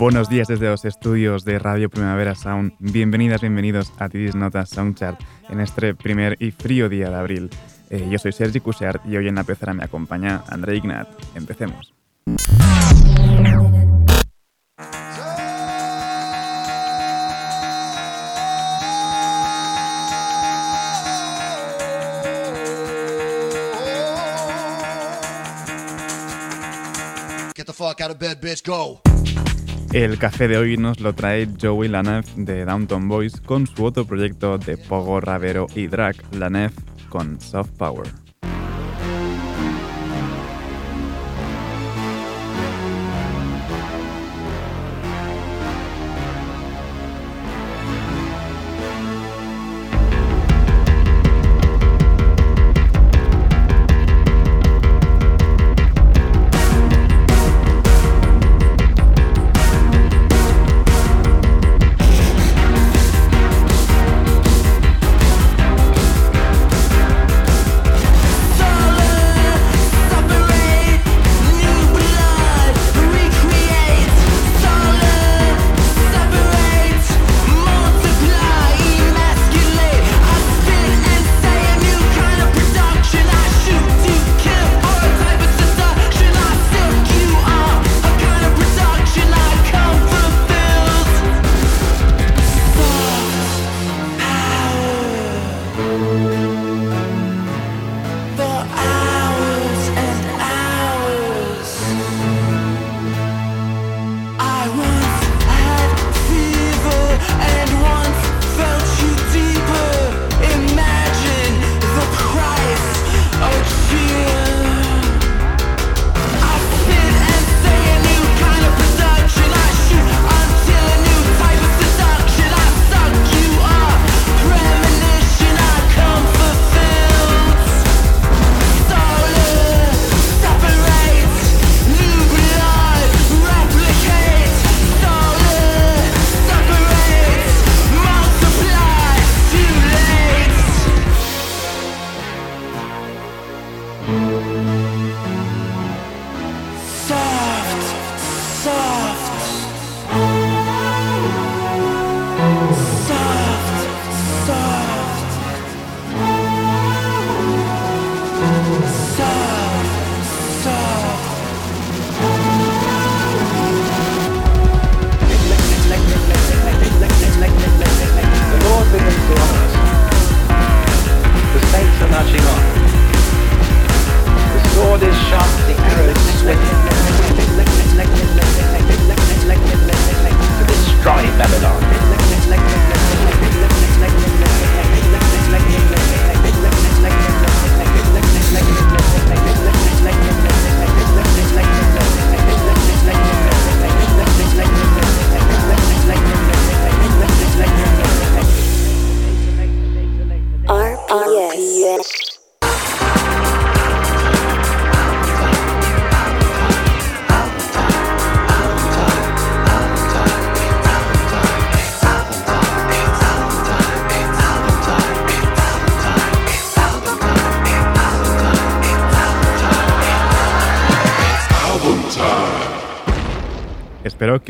Buenos días desde los estudios de Radio Primavera Sound. Bienvenidas, bienvenidos a Tidis Notas Soundchart en este primer y frío día de abril. Eh, yo soy Sergi Cushart y hoy en la pecera me acompaña André Ignat. Empecemos. Get the fuck out of bed, bitch, go. El café de hoy nos lo trae Joey Lanef de Downtown Boys con su otro proyecto de Pogo, Ravero y Drag, Lanef con Soft Power.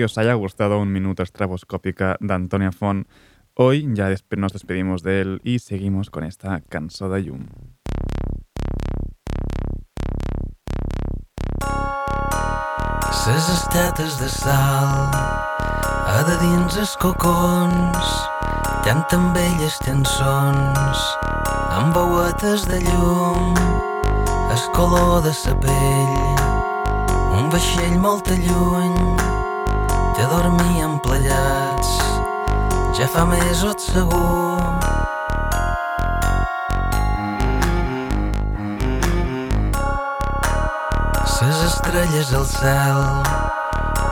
Que os haya gustado un minuto estraboscópica de Antonia Font. Hoy ya nos despedimos de él y seguimos con esta cançó de llum. Ses estetes de sal a de dins els cocons llanten velles cançons amb veuetes de llum color de sa pell, un vaixell molt lluny, que dormien plegats, ja fa mesos segur. Ses estrelles al cel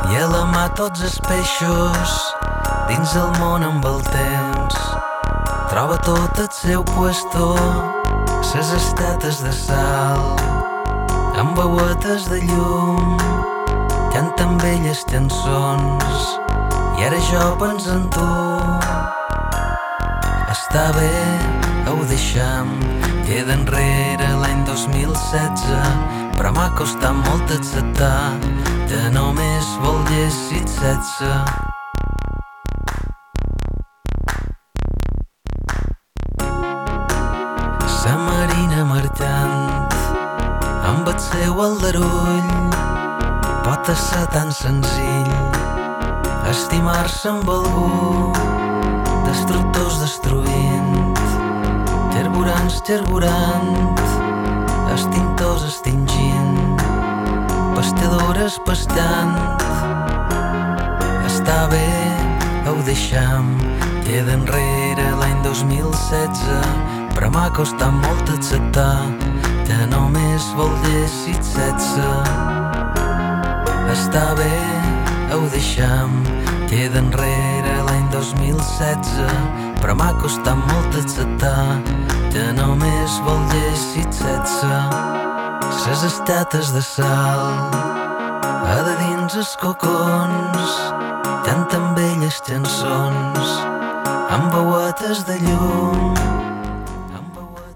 i a la mà tots els peixos dins el món amb el temps. Troba tot el seu puesto ses estates de sal amb veuetes de llum canten velles cançons. I ara jo penso en tu. Està bé, ho deixam queda enrere l'any 2016 però m'ha costat molt acceptar que només volguessis setze. Sa marina marxant amb el seu aldarull pot ser tan senzill estimar-se amb algú destructors destruint gerburants gerburant extintors extingint pastadores pastant està bé ho deixam queda enrere l'any 2016 però m'ha costat molt acceptar que només volguessis setze està bé ho deixam queda enrere l'any 2016 però m'ha costat molt acceptar que només volguessis setze. Ses estates de sal a de dins els cocons canten velles cançons amb veuetes de llum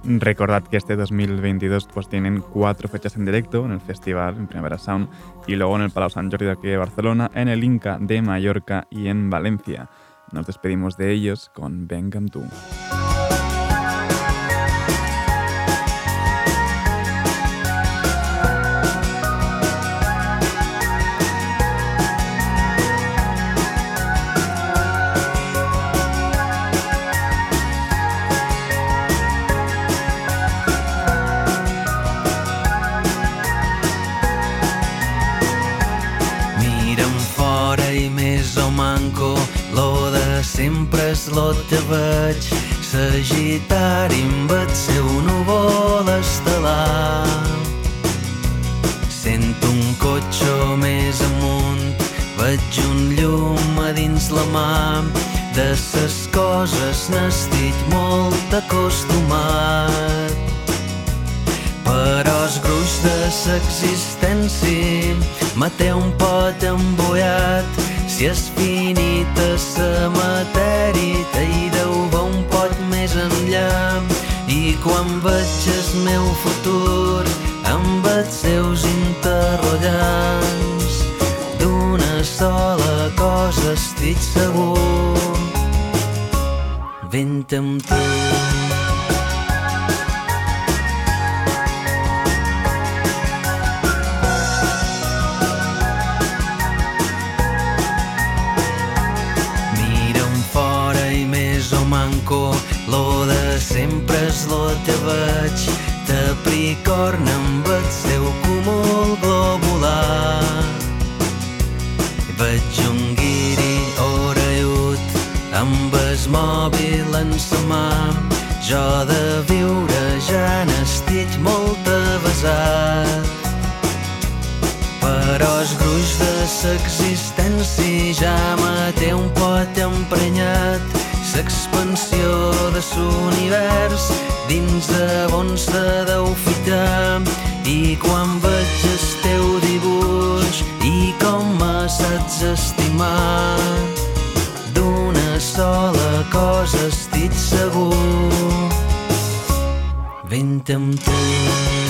Recordad que este 2022 pues tienen cuatro fechas en directo en el festival, en Primavera Sound, y luego en el Palau Sant Jordi de aquí de Barcelona, en el Inca de Mallorca y en Valencia. Nos despedimos de ellos con Vengan tú. Mira'm fora i més o manco lo de sempre és lo que veig. Sagitari amb el seu núvol estel·lar Sento un cotxe més amunt Veig un llum a dins la mà. De ses coses n'estic molt acostumat. Però de l'existència me té un pot embullat si és finita sa matèria i deu va un pot més enllà. I quan veig el meu futur amb els seus interrogants. D'una sola cosa estic segur. Vent amb tu manco lo de sempre és lo que veig Capricorn amb el seu cúmul globular. Veig un guiri orellut amb el mòbil en sa mà. Jo de viure ja n'estic molt avasat però el gruix de l'existència ja me té un pot emprenyat l'expansió de l'univers dins de on se deu ficar i quan veig el teu dibuix i com me saps estimar d'una sola cosa estic segur. Vent amb tu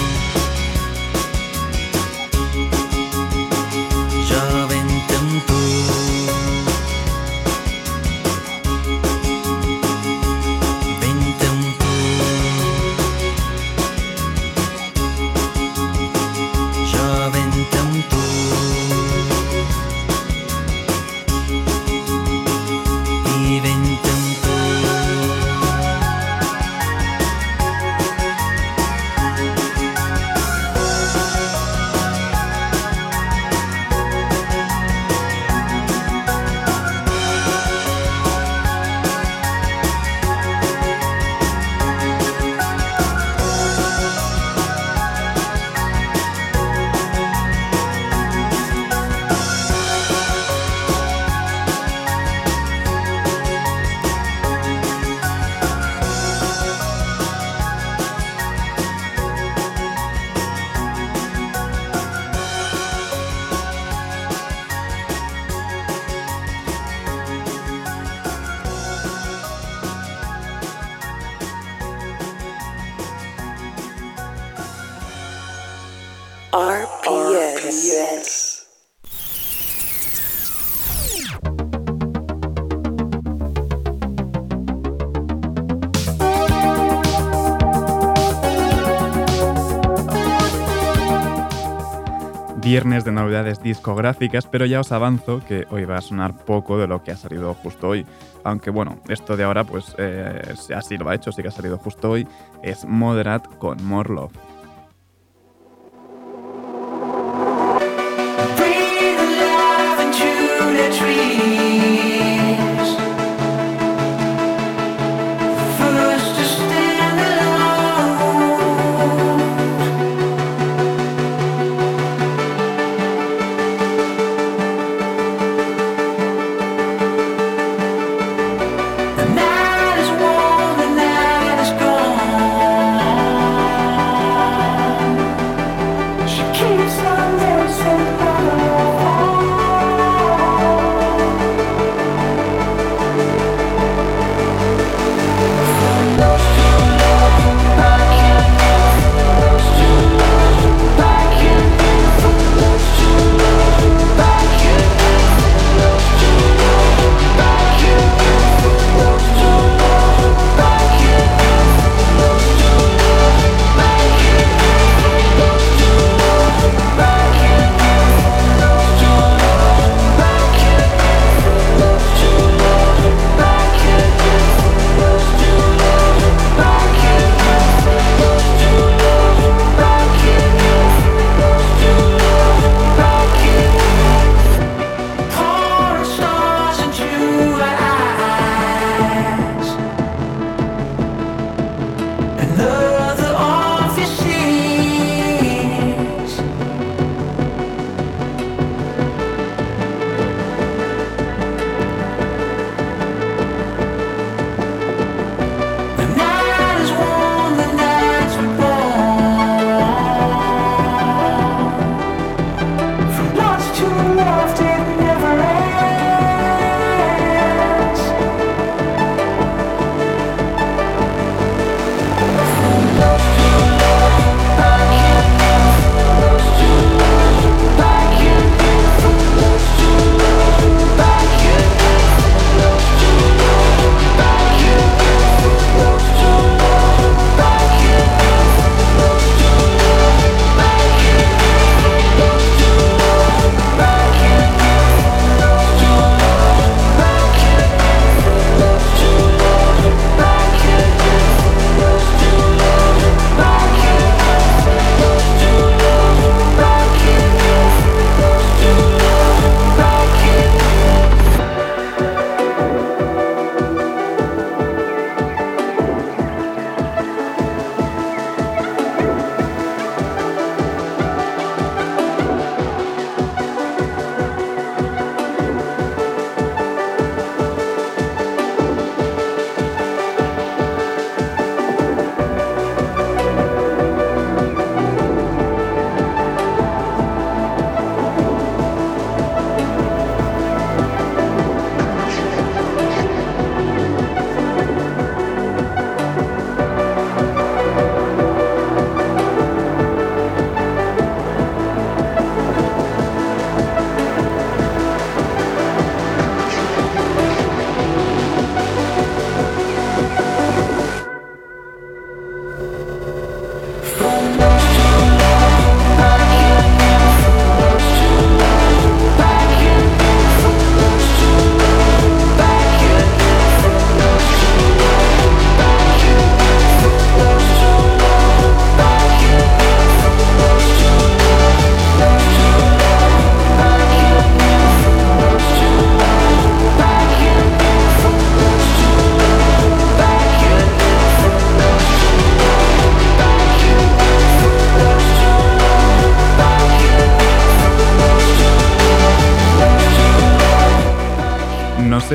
novedades discográficas, pero ya os avanzo que hoy va a sonar poco de lo que ha salido justo hoy. Aunque bueno, esto de ahora pues eh, así lo ha hecho, sí que ha salido justo hoy. Es Moderat con More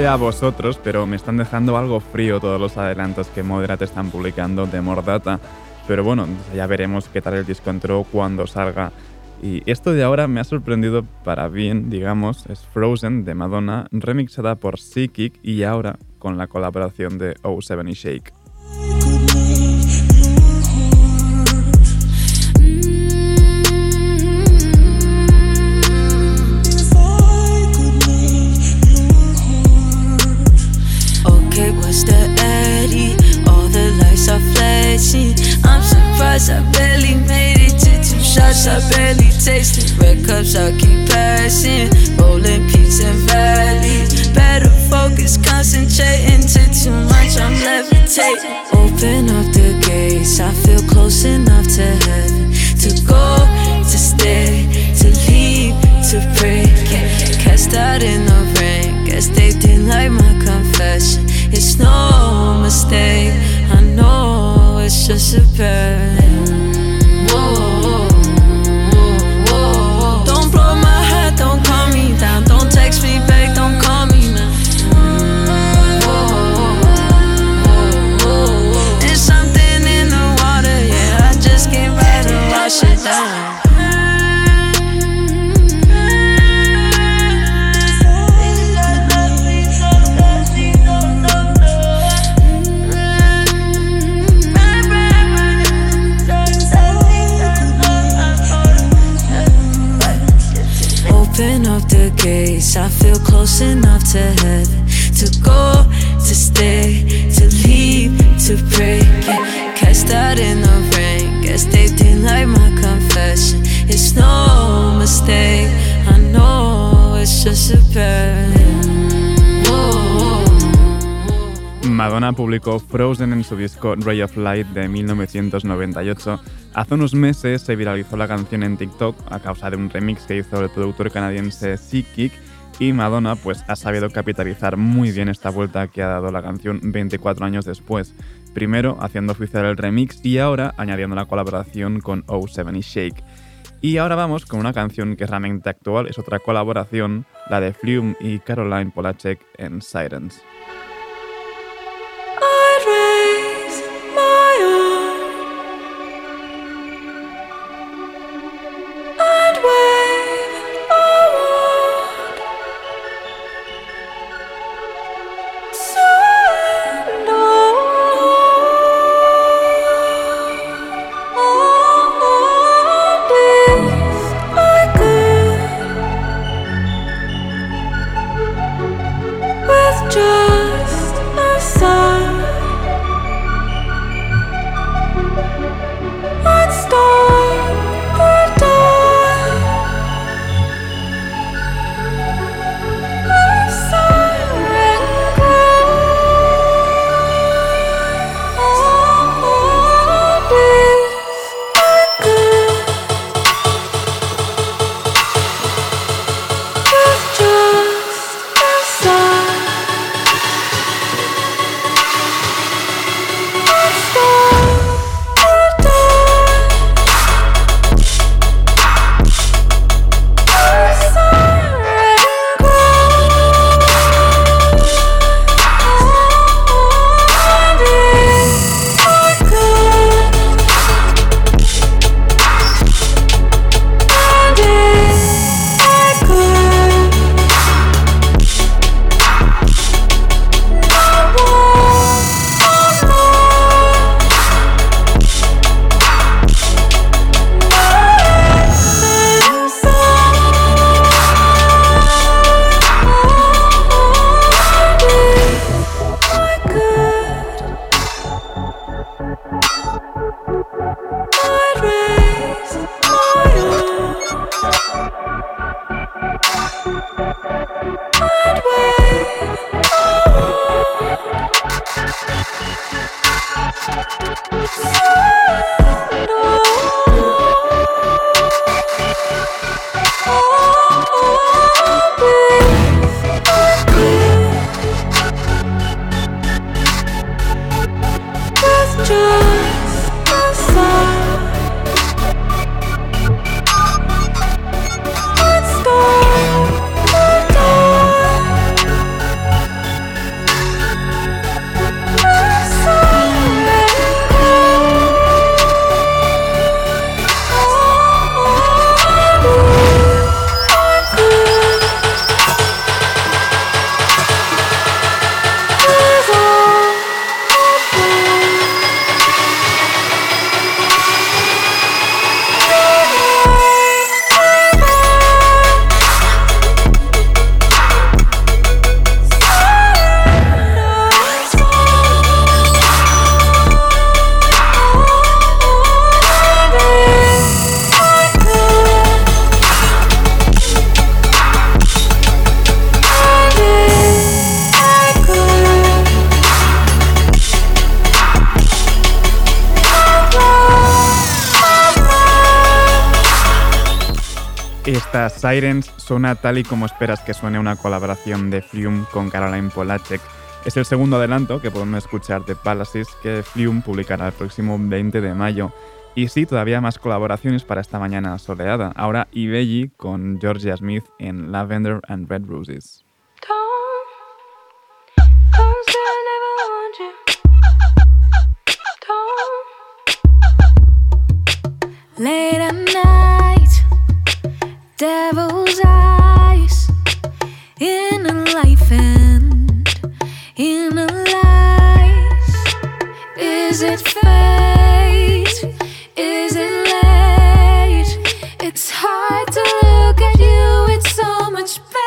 A vosotros, pero me están dejando algo frío todos los adelantos que Moderat están publicando de Mordata. Pero bueno, ya veremos qué tal el disco cuando salga. Y esto de ahora me ha sorprendido para bien, digamos, es Frozen de Madonna, remixada por Psychic y ahora con la colaboración de O7 y Shake. Mr. Eddie. All the lights are flashing. I'm surprised I barely made it to two shots. I barely tasted. Red cups I keep passing. Rolling peaks and valleys. Better focus, concentrating to too much. I'm levitating. Open up the gates. I feel close enough to heaven. To go, to stay, to leave, to break. Cast out in the rain guess they didn't like my confession. It's no mistake, I know it's just a burn. Whoa. Don't blow my heart, don't calm me down. Don't text me back, don't call me. There's something in the water, yeah. I just can't down. Open up the gates, I feel close enough to heaven. To go, to stay, to leave, to break. Yeah. Cast out in the rain, guess they didn't like my confession. It's no mistake, I know it's just a burn. Madonna publicó Frozen en su disco Ray of Light de 1998. Hace unos meses se viralizó la canción en TikTok a causa de un remix que hizo el productor canadiense Seekick y Madonna pues ha sabido capitalizar muy bien esta vuelta que ha dado la canción 24 años después. Primero haciendo oficial el remix y ahora añadiendo la colaboración con O7 y Shake. Y ahora vamos con una canción que es realmente actual, es otra colaboración, la de Flume y Caroline Polachek en Sirens. Sirens suena tal y como esperas que suene una colaboración de Flume con Caroline Polacek. Es el segundo adelanto que podemos escuchar de Palaces que Flume publicará el próximo 20 de mayo. Y sí, todavía más colaboraciones para esta mañana soleada. Ahora Ibelli con Georgia Smith en Lavender and Red Roses. Devil's eyes in a life and in a life. Is it fate? Is it late? It's hard to look at you, it's so much better.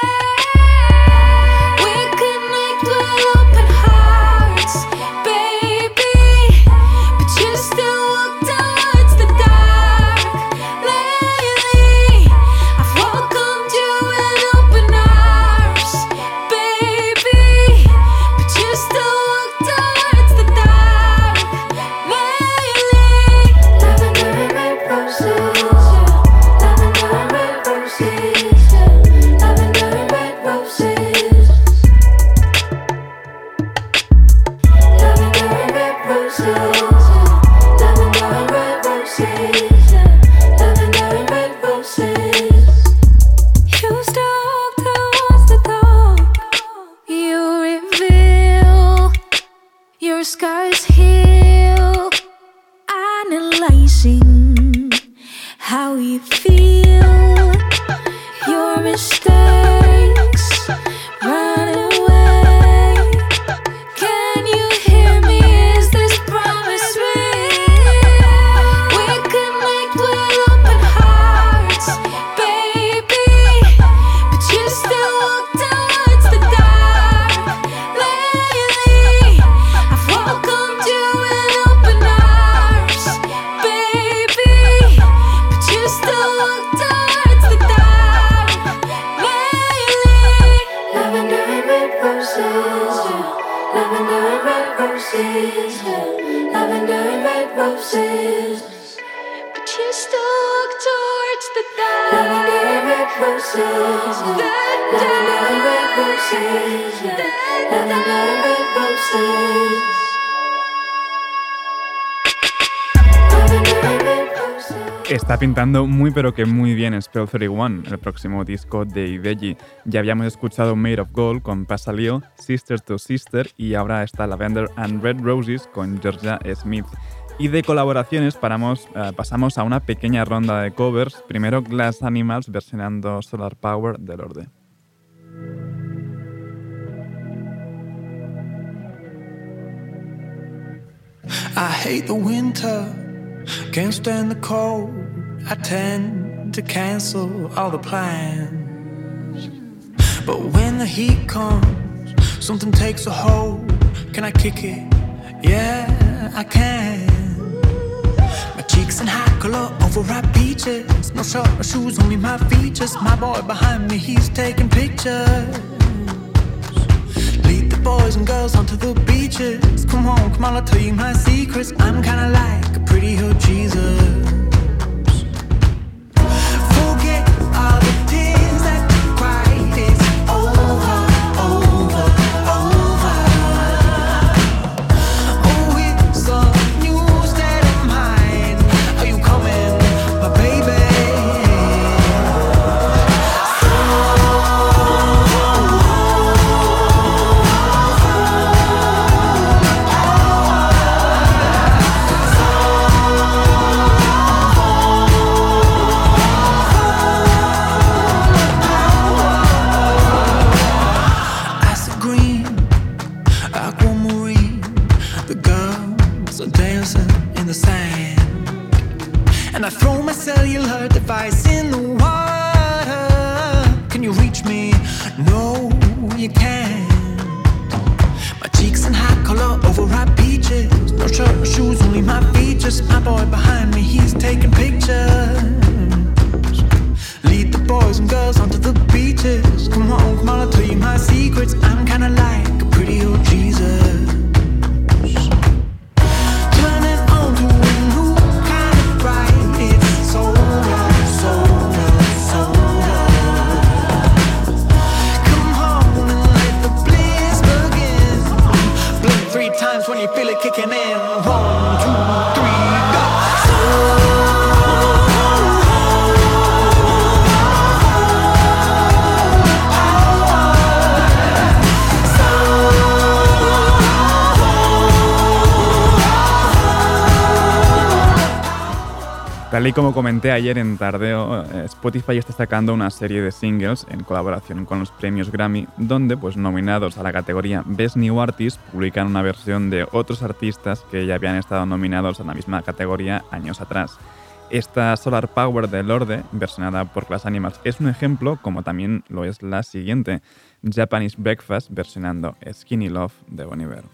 Muy pero que muy bien Spell 31, el próximo disco de Ibelli. Ya habíamos escuchado Made of Gold con Pasalio, Sister to Sister y ahora está Lavender and Red Roses con Georgia Smith. Y de colaboraciones paramos, eh, pasamos a una pequeña ronda de covers. Primero Glass Animals versionando Solar Power de Lorde. I tend to cancel all the plans. But when the heat comes, something takes a hold. Can I kick it? Yeah, I can. My cheeks in high color, overripe peaches. No shirt or shoes, only my features. My boy behind me, he's taking pictures. Lead the boys and girls onto the beaches. Come on, come on, I'll tell you my secrets. I'm kinda like a pretty hood Jesus. Tal y como comenté ayer en Tardeo, eh, Spotify está sacando una serie de singles en colaboración con los premios Grammy, donde, pues nominados a la categoría Best New Artist, publican una versión de otros artistas que ya habían estado nominados a la misma categoría años atrás. Esta Solar Power de Lorde, versionada por Class Animals, es un ejemplo, como también lo es la siguiente, Japanese Breakfast versionando Skinny Love de Boniver.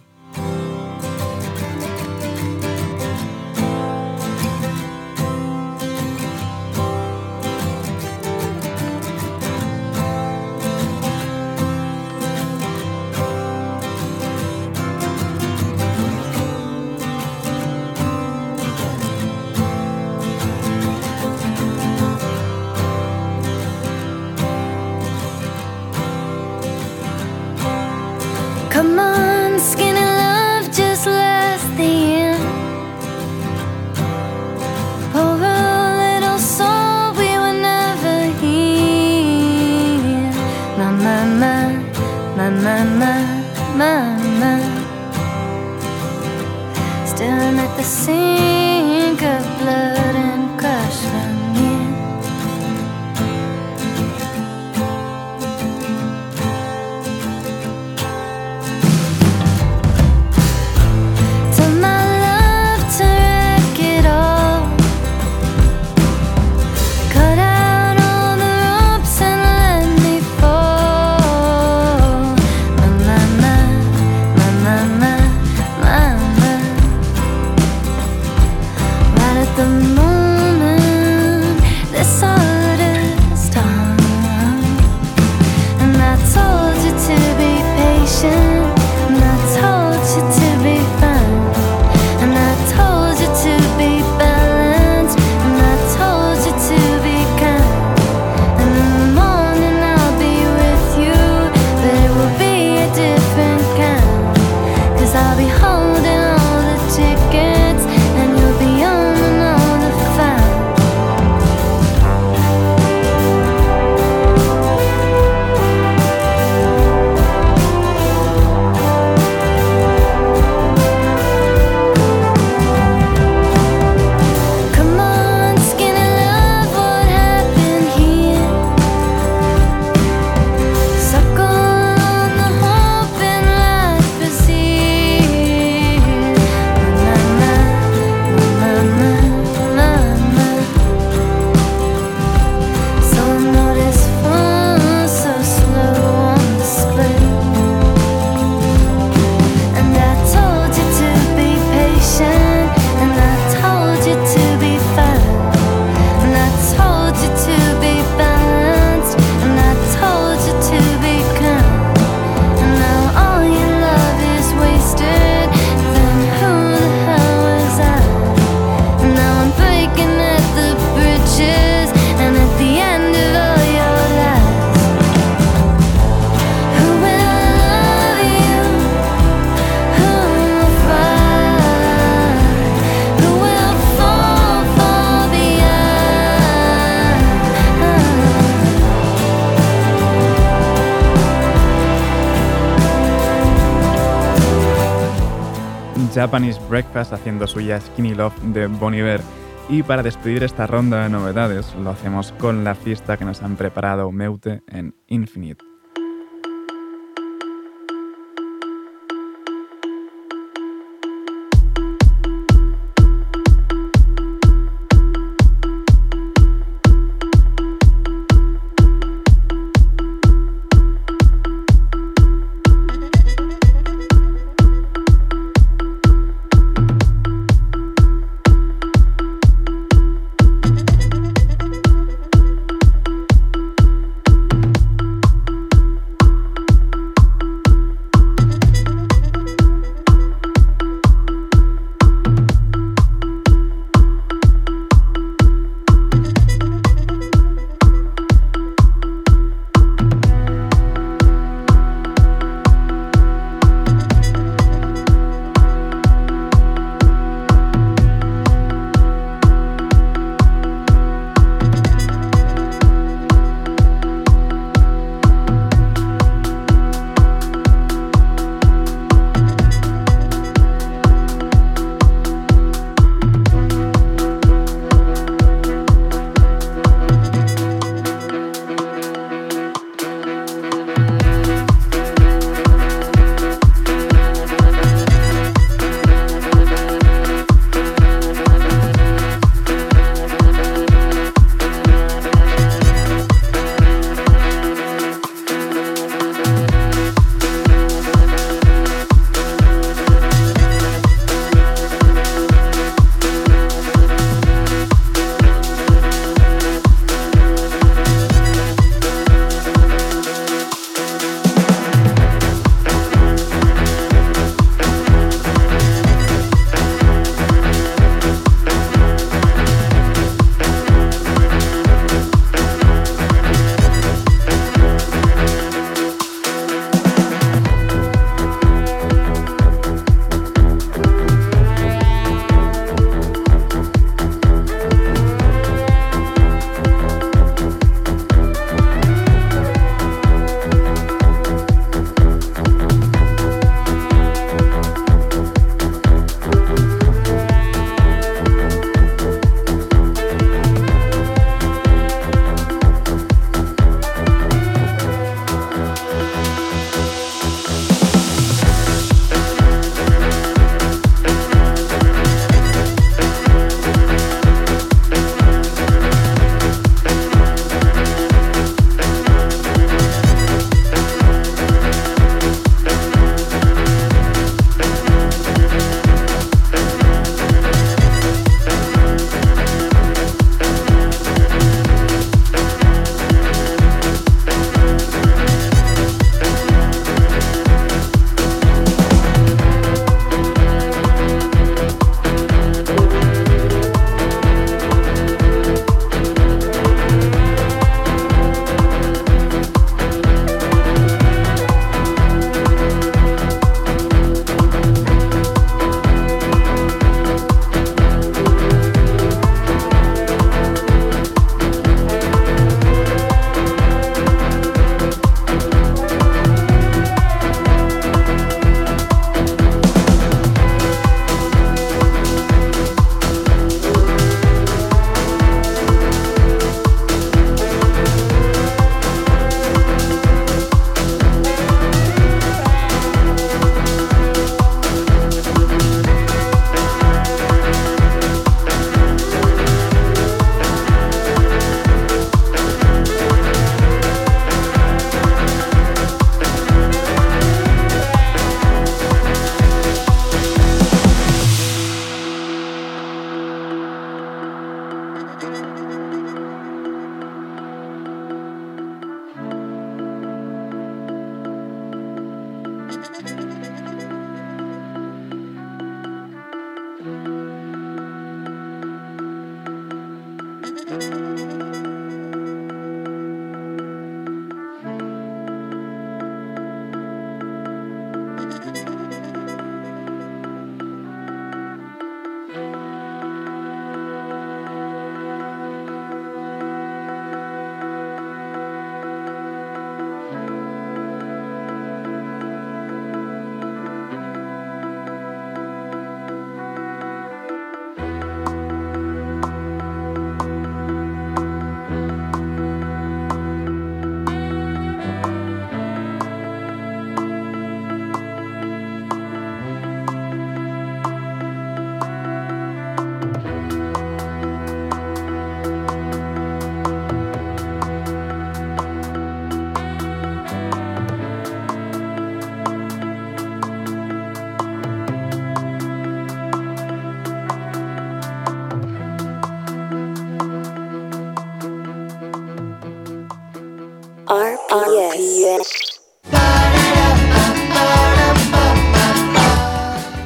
the. Japanese Breakfast haciendo suya Skinny Love de Bon Iver. Y para despedir esta ronda de novedades, lo hacemos con la fiesta que nos han preparado Meute en Infinite.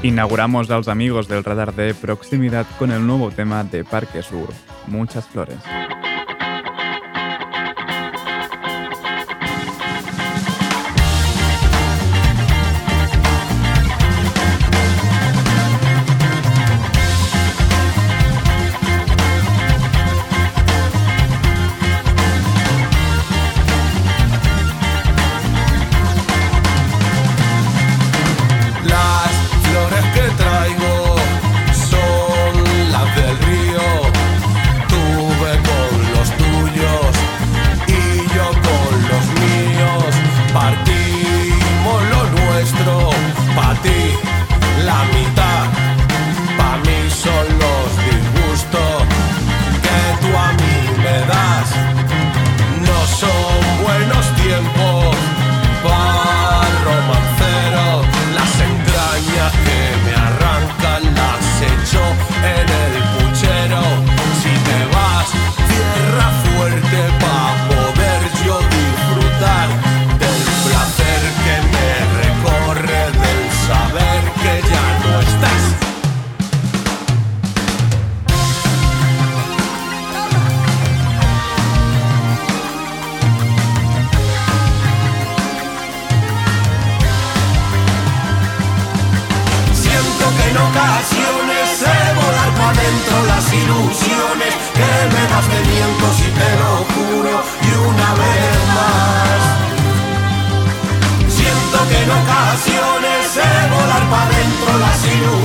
Inauguramos a los amigos del radar de proximidad con el nuevo tema de Parque Sur, Muchas Flores.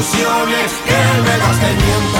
Parque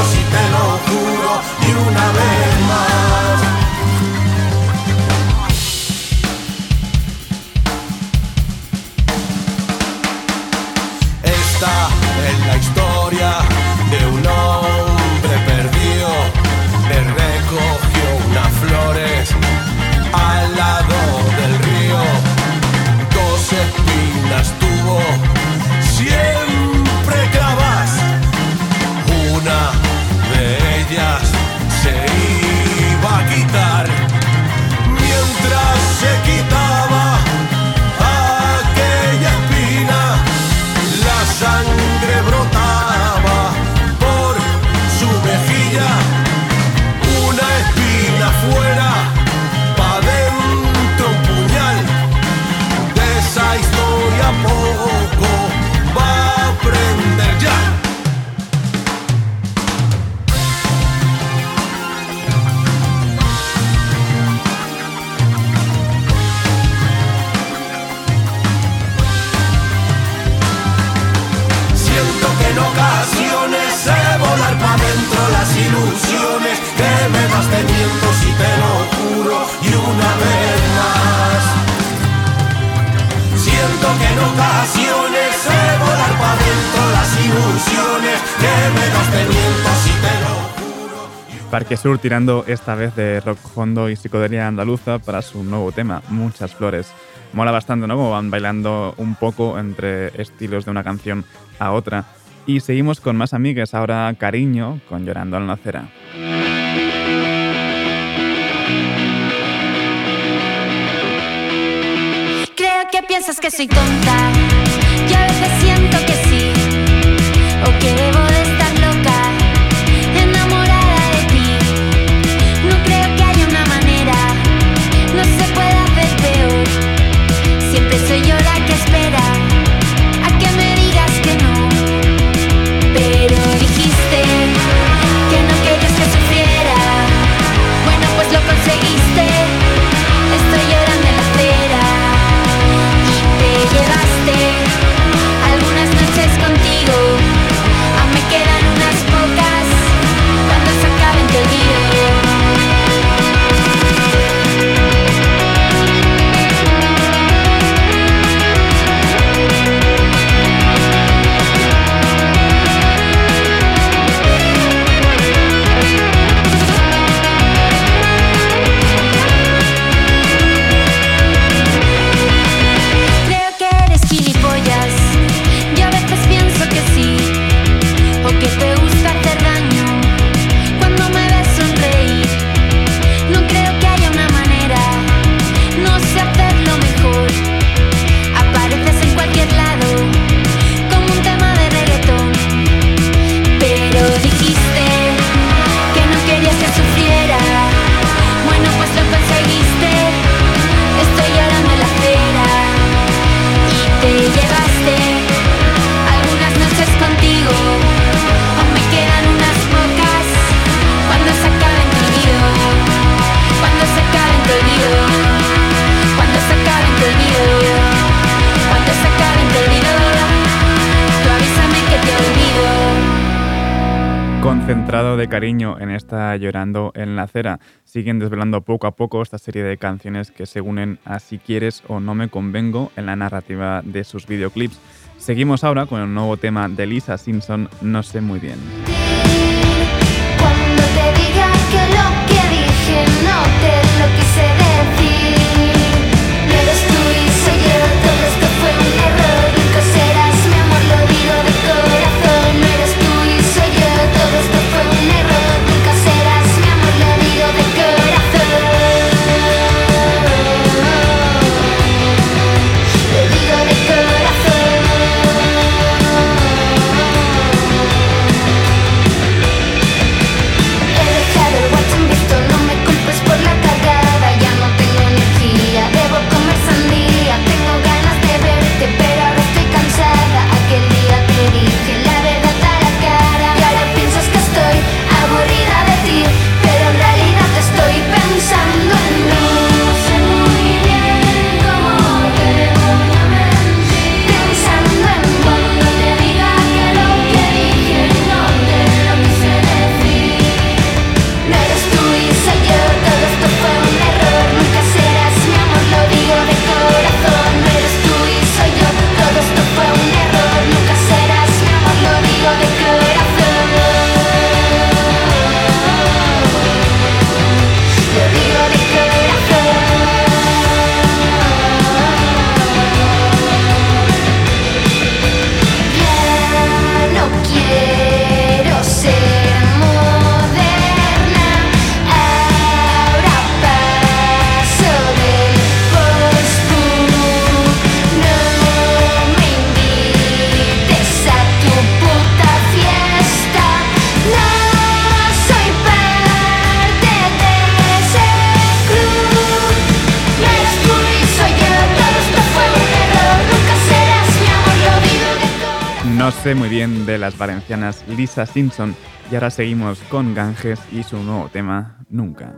Tirando esta vez de rock hondo y psicodelia andaluza para su nuevo tema, Muchas Flores. Mola bastante, ¿no? Como van bailando un poco entre estilos de una canción a otra. Y seguimos con más amigas, ahora Cariño, con Llorando al Nacera. Creo que piensas que soy tonta, y a veces siento que sí, o que debo encontrado de cariño en esta Llorando en la acera. Siguen desvelando poco a poco esta serie de canciones que se unen a Si quieres o no me convengo en la narrativa de sus videoclips. Seguimos ahora con el nuevo tema de Lisa Simpson, No sé muy bien. Cuando. sé muy bien de las valencianas Lisa Simpson y ahora seguimos con Ganges y su nuevo tema, Nunca.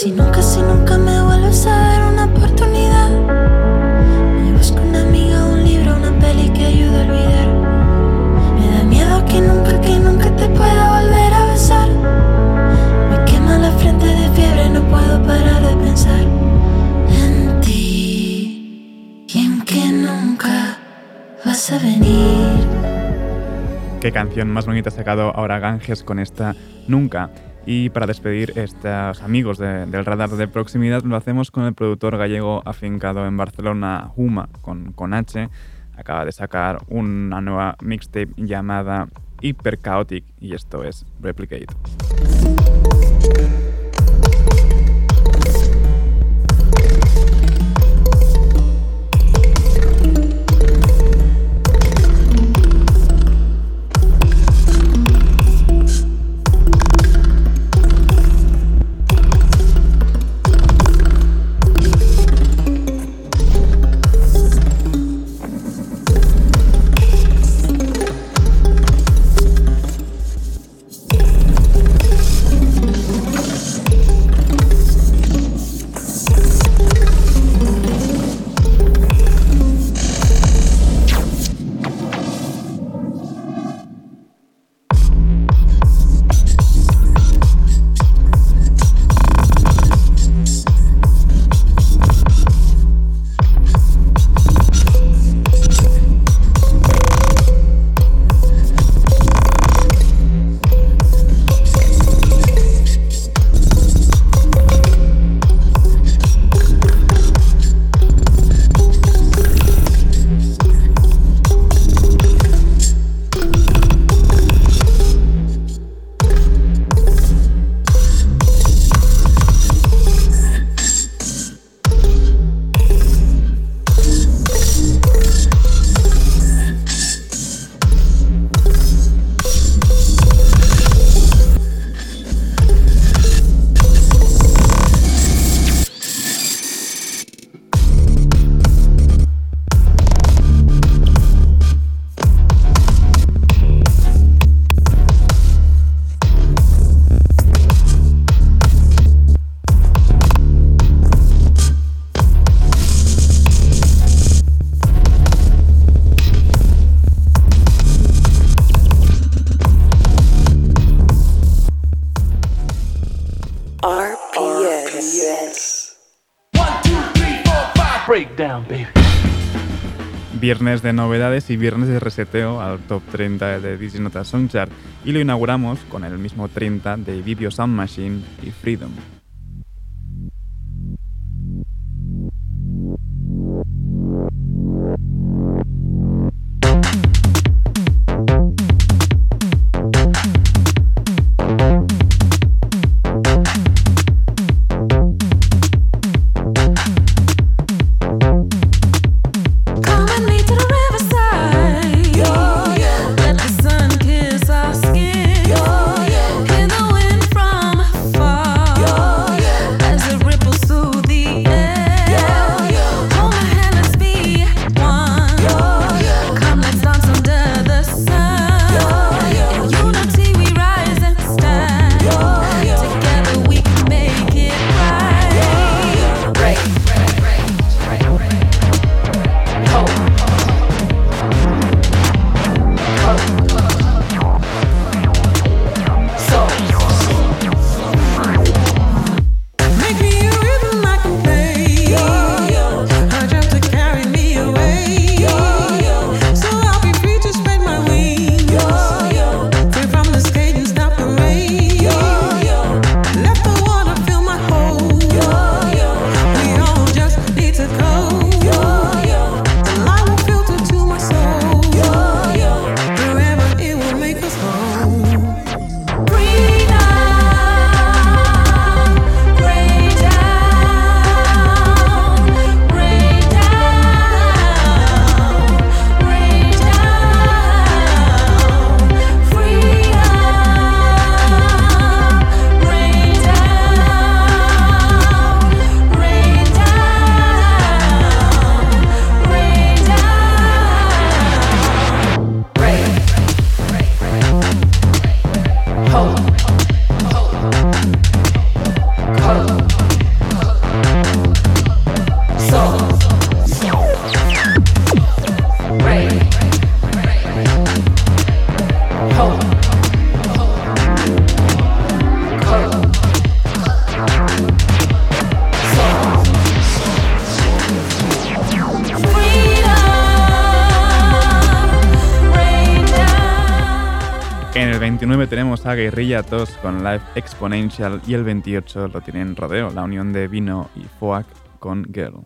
Si nunca, si nunca me vuelves a dar una oportunidad, me busco una amiga, un libro, una peli que ayude a olvidar. Me da miedo que nunca, que nunca te pueda volver a besar. Me quema la frente de fiebre, no puedo parar de pensar en ti y en que nunca vas a venir. Qué canción más bonita ha sacado ahora Ganges con esta Nunca. Y para despedir estos amigos del radar de proximidad lo hacemos con el productor gallego afincado en Barcelona, Huma, con, con H. Acaba de sacar una nueva mixtape llamada Hyper Chaotic y esto es Replicate. De novedades y viernes de reseteo al top 30 de Disney Nota Songchart y lo inauguramos con el mismo 30 de Video Sound Machine y Freedom. Guerrilla 2 con Live Exponential y el 28 lo tienen Rodeo, la unión de Vino y Foac con Girl.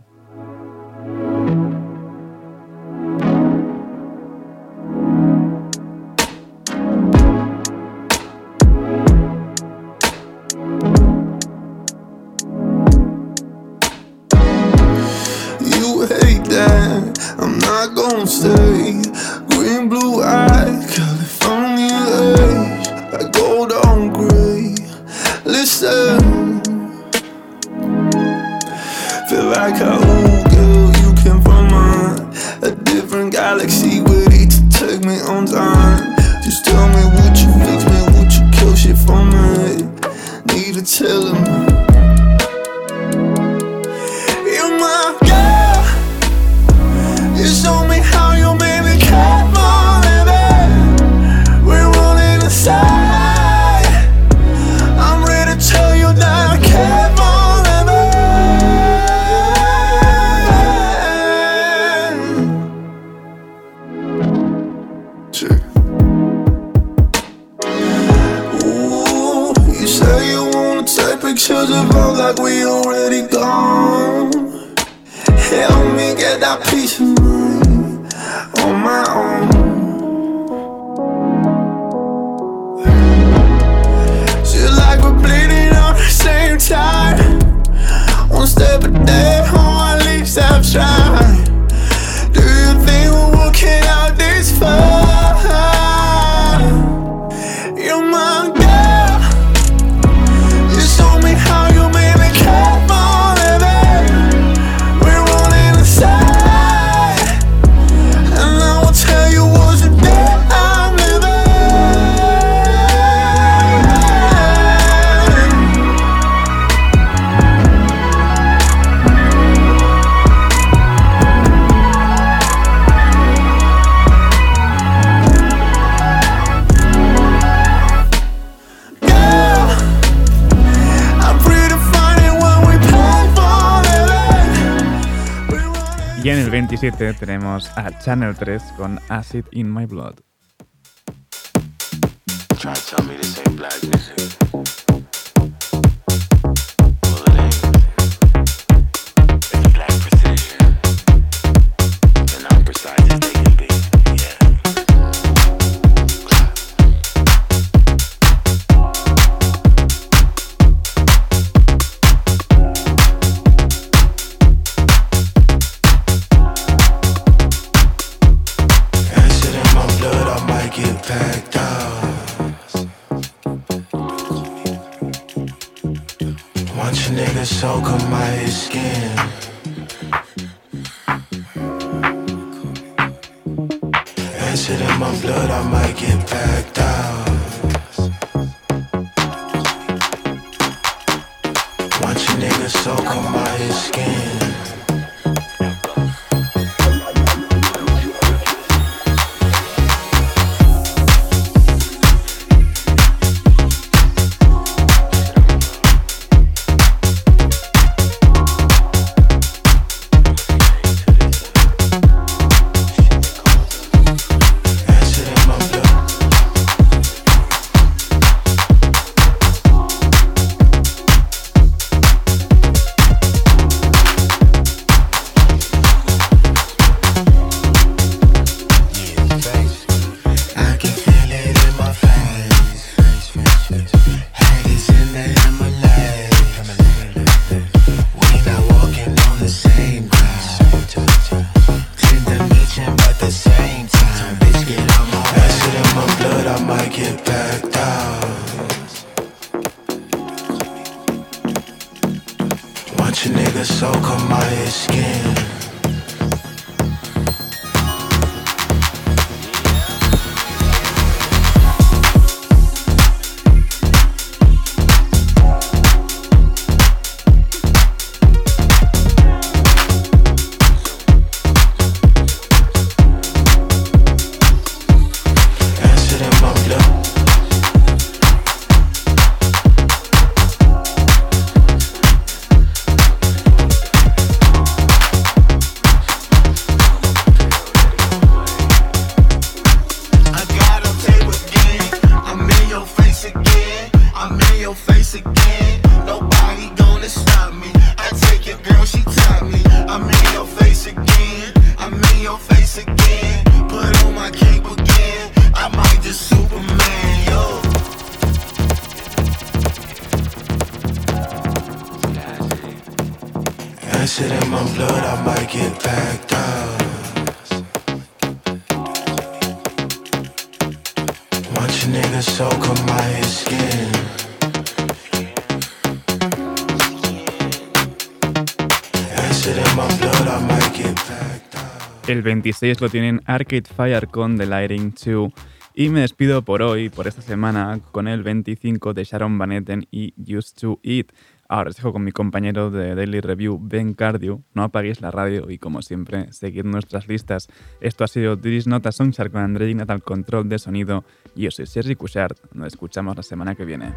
already gone. Help me get that peace of mind on my own. She like we're bleeding on the same tide. One step a day, oh, at least have tried. 27 tenemos a Channel 3 con Acid in My Blood. Try to tell me this ain't black music. El 26 lo tienen Arcade Fire con The Lighting 2. Y me despido por hoy, por esta semana, con el 25 de Sharon Van Etten y Used to Eat. Ahora os dejo con mi compañero de Daily Review, Ben Cardio. No apaguéis la radio y, como siempre, seguid nuestras listas. Esto ha sido Diris Nota Songchart con André Ignat al control de sonido. Yo soy Sergi Cushart. Nos escuchamos la semana que viene.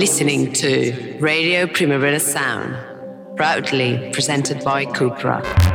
Listening to Radio Primavera Sound, proudly presented by Cupra.